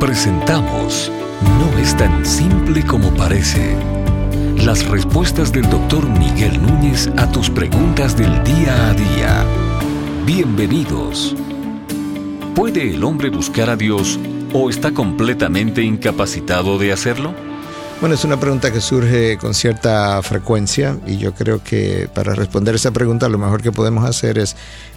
Presentamos No es tan simple como parece. Las respuestas del doctor Miguel Núñez a tus preguntas del día a día. Bienvenidos. ¿Puede el hombre buscar a Dios o está completamente incapacitado de hacerlo? Bueno, es una pregunta que surge con cierta frecuencia y yo creo que para responder esa pregunta lo mejor que podemos hacer es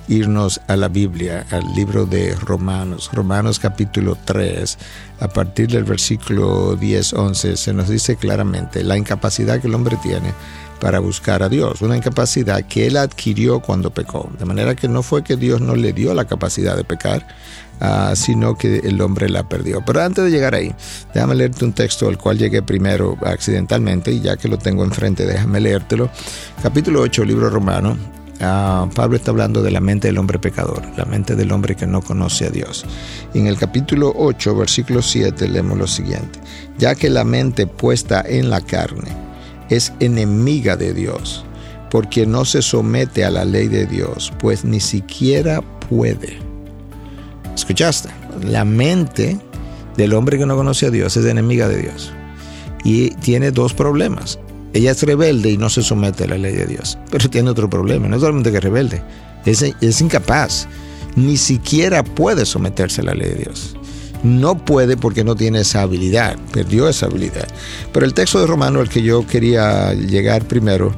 irnos a la Biblia, al libro de Romanos, Romanos capítulo 3, a partir del versículo 10-11 se nos dice claramente la incapacidad que el hombre tiene para buscar a Dios, una incapacidad que él adquirió cuando pecó, de manera que no fue que Dios no le dio la capacidad de pecar, Ah, sino que el hombre la perdió. Pero antes de llegar ahí, déjame leerte un texto al cual llegué primero accidentalmente y ya que lo tengo enfrente, déjame leértelo. Capítulo 8, libro romano. Ah, Pablo está hablando de la mente del hombre pecador, la mente del hombre que no conoce a Dios. Y en el capítulo 8, versículo 7, leemos lo siguiente. Ya que la mente puesta en la carne es enemiga de Dios, porque no se somete a la ley de Dios, pues ni siquiera puede ¿Escuchaste? La mente del hombre que no conoce a Dios es enemiga de Dios. Y tiene dos problemas. Ella es rebelde y no se somete a la ley de Dios. Pero tiene otro problema. No es solamente que es rebelde. Es, es incapaz. Ni siquiera puede someterse a la ley de Dios. No puede porque no tiene esa habilidad. Perdió esa habilidad. Pero el texto de Romano al que yo quería llegar primero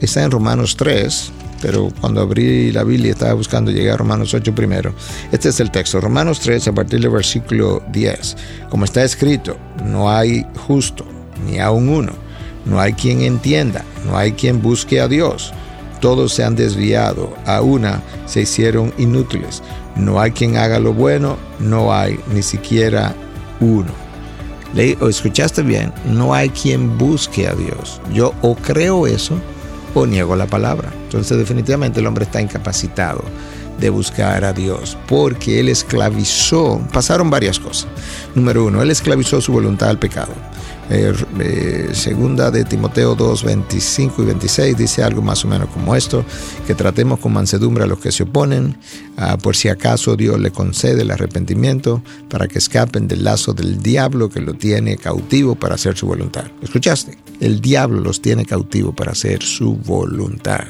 está en Romanos 3, pero cuando abrí la Biblia estaba buscando llegar a Romanos 8 primero. Este es el texto, Romanos 3 a partir del versículo 10. Como está escrito, no hay justo, ni aun uno, no hay quien entienda, no hay quien busque a Dios. Todos se han desviado, a una se hicieron inútiles. No hay quien haga lo bueno, no hay ni siquiera uno. ¿Le, o escuchaste bien? No hay quien busque a Dios. Yo o creo eso o niego la palabra. Entonces definitivamente el hombre está incapacitado de buscar a Dios, porque él esclavizó, pasaron varias cosas. Número uno, él esclavizó su voluntad al pecado. Eh, eh, segunda de Timoteo 2, 25 y 26 dice algo más o menos como esto, que tratemos con mansedumbre a los que se oponen, ah, por si acaso Dios le concede el arrepentimiento para que escapen del lazo del diablo que lo tiene cautivo para hacer su voluntad. ¿Escuchaste? El diablo los tiene cautivo para hacer su voluntad.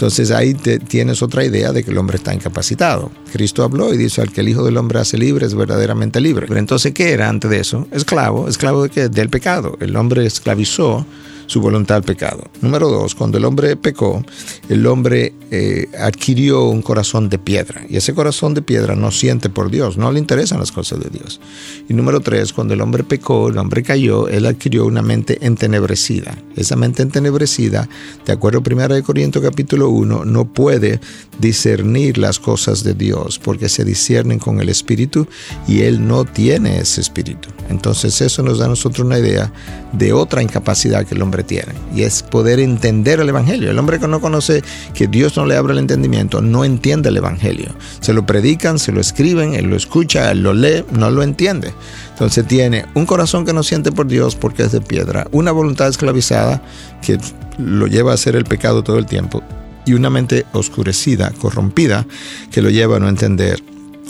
Entonces ahí tienes otra idea de que el hombre está incapacitado. Cristo habló y dice, al que el Hijo del Hombre hace libre es verdaderamente libre. Pero entonces, ¿qué era antes de eso? Esclavo, esclavo de qué? Del pecado. El hombre esclavizó su voluntad al pecado. Número dos, cuando el hombre pecó, el hombre eh, adquirió un corazón de piedra y ese corazón de piedra no siente por Dios, no le interesan las cosas de Dios. Y número tres, cuando el hombre pecó, el hombre cayó, él adquirió una mente entenebrecida. Esa mente entenebrecida, de acuerdo a 1 Corintios capítulo 1, no puede discernir las cosas de Dios porque se disciernen con el Espíritu y él no tiene ese Espíritu. Entonces eso nos da a nosotros una idea de otra incapacidad que el hombre tiene y es poder entender el Evangelio. El hombre que no conoce que Dios no le abre el entendimiento no entiende el Evangelio. Se lo predican, se lo escriben, él lo escucha, él lo lee, no lo entiende. Entonces tiene un corazón que no siente por Dios porque es de piedra, una voluntad esclavizada que lo lleva a hacer el pecado todo el tiempo y una mente oscurecida, corrompida, que lo lleva a no entender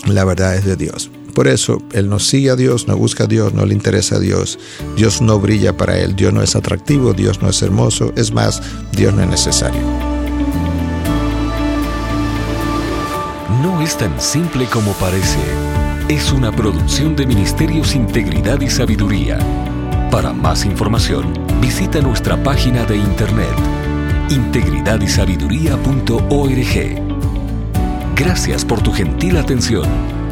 la verdad es de Dios. Por eso, él no sigue a Dios, no busca a Dios, no le interesa a Dios. Dios no brilla para él, Dios no es atractivo, Dios no es hermoso, es más, Dios no es necesario. No es tan simple como parece. Es una producción de Ministerios Integridad y Sabiduría. Para más información, visita nuestra página de internet integridadysabiduría.org. Gracias por tu gentil atención